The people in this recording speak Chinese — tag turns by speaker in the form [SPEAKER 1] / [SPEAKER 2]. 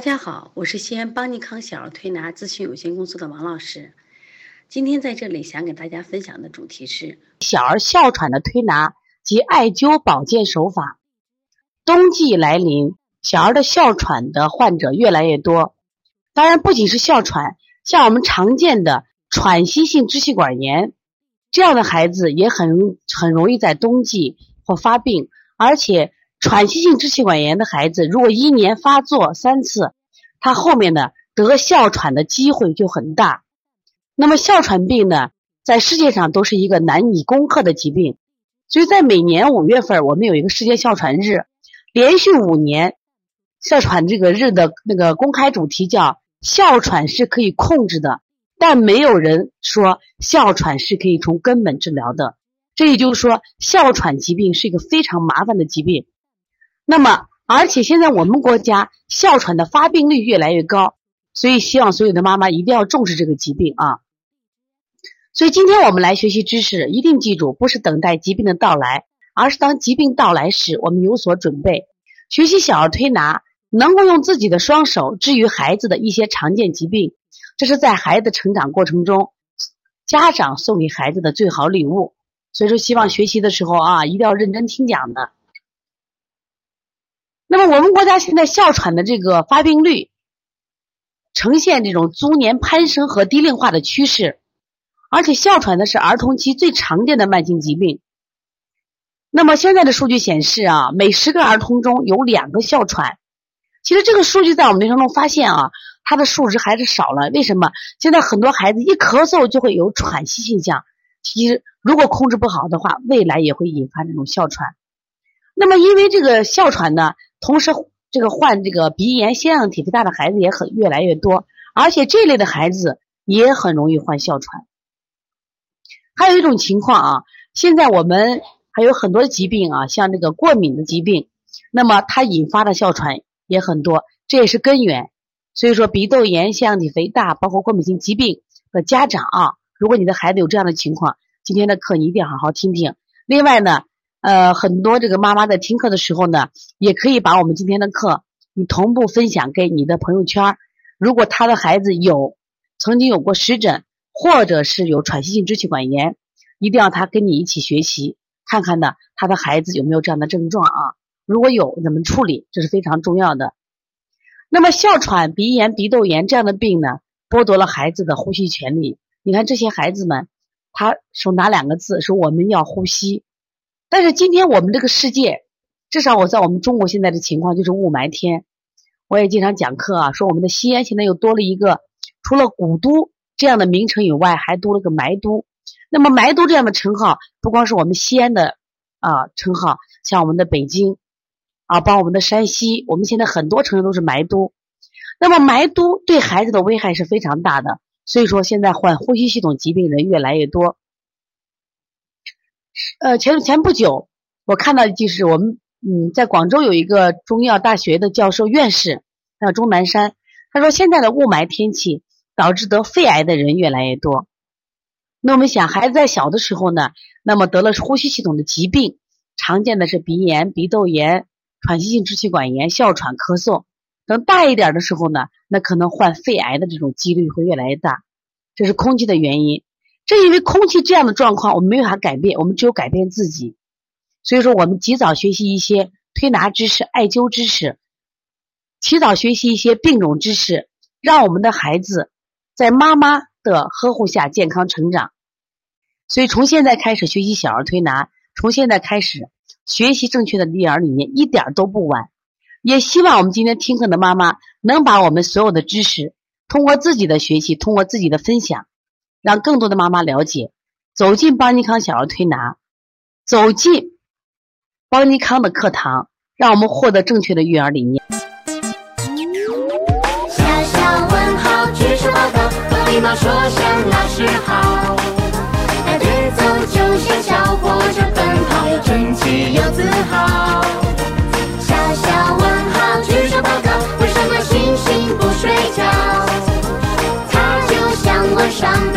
[SPEAKER 1] 大家好，我是西安邦尼康小儿推拿咨询有限公司的王老师。今天在这里想给大家分享的主题是
[SPEAKER 2] 小儿哮喘的推拿及艾灸保健手法。冬季来临，小儿的哮喘的患者越来越多。当然，不仅是哮喘，像我们常见的喘息性支气管炎这样的孩子也很很容易在冬季或发病，而且。喘息性支气管炎的孩子，如果一年发作三次，他后面的得哮喘的机会就很大。那么哮喘病呢，在世界上都是一个难以攻克的疾病，所以在每年五月份，我们有一个世界哮喘日，连续五年，哮喘这个日的那个公开主题叫“哮喘是可以控制的”，但没有人说哮喘是可以从根本治疗的。这也就是说，哮喘疾病是一个非常麻烦的疾病。那么，而且现在我们国家哮喘的发病率越来越高，所以希望所有的妈妈一定要重视这个疾病啊。所以今天我们来学习知识，一定记住，不是等待疾病的到来，而是当疾病到来时，我们有所准备。学习小儿推拿，能够用自己的双手治愈孩子的一些常见疾病，这是在孩子成长过程中，家长送给孩子的最好礼物。所以说，希望学习的时候啊，一定要认真听讲的。那么我们国家现在哮喘的这个发病率呈现这种逐年攀升和低龄化的趋势，而且哮喘呢是儿童期最常见的慢性疾病。那么现在的数据显示啊，每十个儿童中有两个哮喘。其实这个数据在我们临床中发现啊，它的数值还是少了。为什么？现在很多孩子一咳嗽就会有喘息现象。其实如果控制不好的话，未来也会引发这种哮喘。那么因为这个哮喘呢。同时，这个患这个鼻炎、腺样体肥大的孩子也很越来越多，而且这类的孩子也很容易患哮喘。还有一种情况啊，现在我们还有很多疾病啊，像这个过敏的疾病，那么它引发的哮喘也很多，这也是根源。所以说，鼻窦炎、腺样体肥大，包括过敏性疾病的家长啊，如果你的孩子有这样的情况，今天的课你一定要好好听听。另外呢。呃，很多这个妈妈在听课的时候呢，也可以把我们今天的课你同步分享给你的朋友圈。如果他的孩子有曾经有过湿疹，或者是有喘息性支气管炎，一定要他跟你一起学习，看看呢他的孩子有没有这样的症状啊？如果有，怎么处理？这是非常重要的。那么哮喘、鼻炎、鼻窦炎这样的病呢，剥夺了孩子的呼吸权利。你看这些孩子们，他说哪两个字？说我们要呼吸。但是今天我们这个世界，至少我在我们中国现在的情况就是雾霾天。我也经常讲课啊，说我们的西安现在又多了一个，除了古都这样的名称以外，还多了个霾都。那么霾都这样的称号，不光是我们西安的啊称号，像我们的北京啊，包括我们的山西，我们现在很多城市都是霾都。那么霾都对孩子的危害是非常大的，所以说现在患呼吸系统疾病人越来越多。呃，前前不久，我看到就是我们嗯，在广州有一个中医药大学的教授院士，叫钟南山，他说现在的雾霾天气导致得肺癌的人越来越多。那我们想，孩子在小的时候呢，那么得了呼吸系统的疾病，常见的是鼻炎、鼻窦炎、喘息性支气管炎、哮喘、咳嗽。等大一点的时候呢，那可能患肺癌的这种几率会越来越大，这是空气的原因。正因为空气这样的状况，我们没有法改变，我们只有改变自己。所以说，我们及早学习一些推拿知识、艾灸知识，提早学习一些病种知识，让我们的孩子在妈妈的呵护下健康成长。所以，从现在开始学习小儿推拿，从现在开始学习正确的育儿理念，一点都不晚。也希望我们今天听课的妈妈能把我们所有的知识，通过自己的学习，通过自己的分享。让更多的妈妈了解，走进邦尼康小儿推拿，走进邦尼康的课堂，让我们获得正确的育儿理念。
[SPEAKER 3] 小小问号，举手报告，和礼貌说声老师好。那节奏就像小火车奔跑，又整齐又自豪。小小问号，举手报告，为什么星星不睡觉？它就像晚上